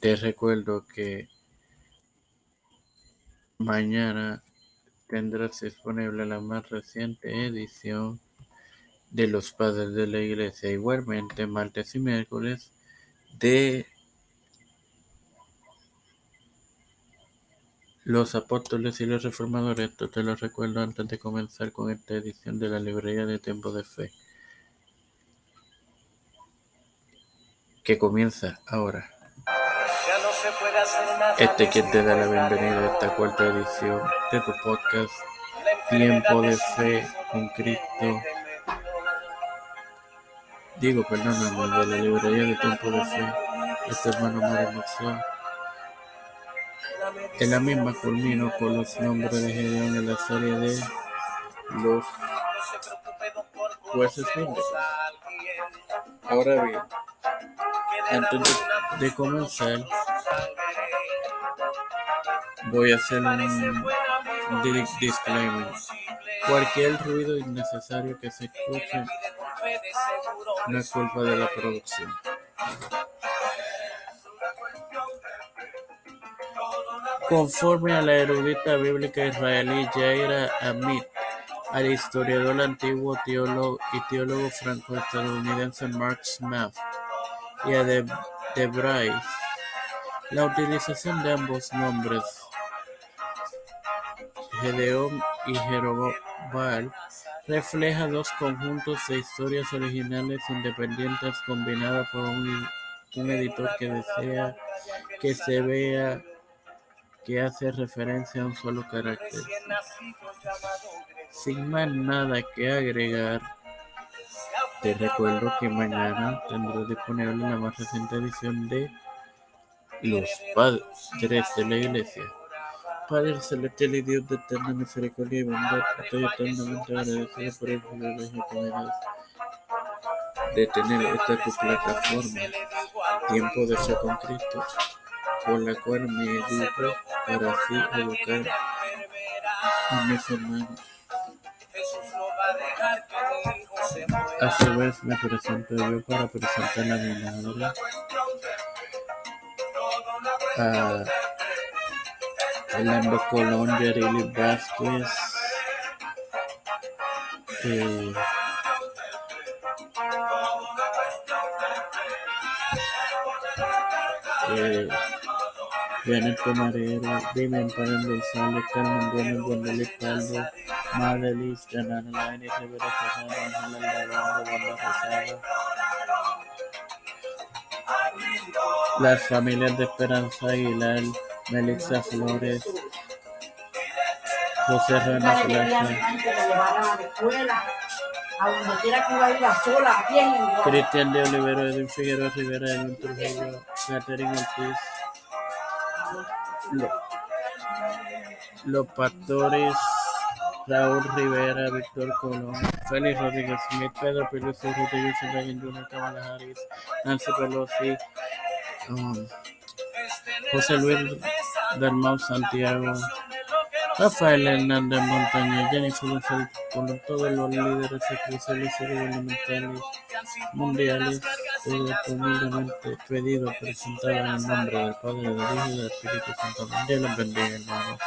Te recuerdo que mañana tendrás disponible la más reciente edición de los Padres de la Iglesia. Igualmente, martes y miércoles de los apóstoles y los reformadores. Esto te lo recuerdo antes de comenzar con esta edición de la librería de Tiempo de Fe. Que comienza ahora. Este quien te da la bienvenida a esta cuarta edición de tu podcast Tiempo de Fe con Cristo. Digo, perdóname, de la librería de Tiempo de Fe, este hermano Mario En la misma culmino con los nombres de Gedeón en la serie de los jueces bíblicos. Ahora bien, antes de comenzar, Voy a hacer un disclaimer. Cualquier ruido innecesario que se escuche no es culpa de la producción. Conforme a la erudita bíblica israelí Jaira Amit, al historiador antiguo teólogo y teólogo franco-estadounidense Mark Smith y a Debray, la utilización de ambos nombres Gedeón y Jerobal refleja dos conjuntos de historias originales independientes combinadas por un, editor que desea que se vea que hace referencia a un solo carácter. Sin más nada que agregar, te recuerdo que mañana tendrás disponible la más reciente edición de Los Padres de la Iglesia. Padre celestial y Dios de eterna misericordia y bondad, estoy eternamente agradecido por el privilegio que me das de tener esta tu plataforma, Tiempo de Fe con Cristo, con la cual me educo para así educar a mis hermanos. A su vez me presento yo para presentar a mi madre, a Orlando Colón, Yareli Vázquez, eh, eh, Janet Pomarero, Damian Paren González, Carmen Gómez, González Calvo, Madelis, Janana Laine, Rivera Serrano, Ángel Alvarado, Wanda Rosada, las familias de Esperanza Aguilar, Melissa Flores, José Rana Plaza, Cristian de Olivero, Edwin Figueroa Rivera, Edwin Trujillo, Catherine Ortiz, Los Pastores, Raúl Rivera, Víctor Colón, Félix Rodríguez Smith, Pedro Peluso, Rodríguez Ryan Jr., Kamala Harris, Nancy Pelosi, um, José Luis Dalmau Santiago, Rafael Hernández Montaña, Jennifer González con todos los líderes eclesiales y gubernamentales mundiales, todo humildemente pedido presentado en el nombre del Padre, del Hijo y del Espíritu Santo. Dios los bendiga, hermanos.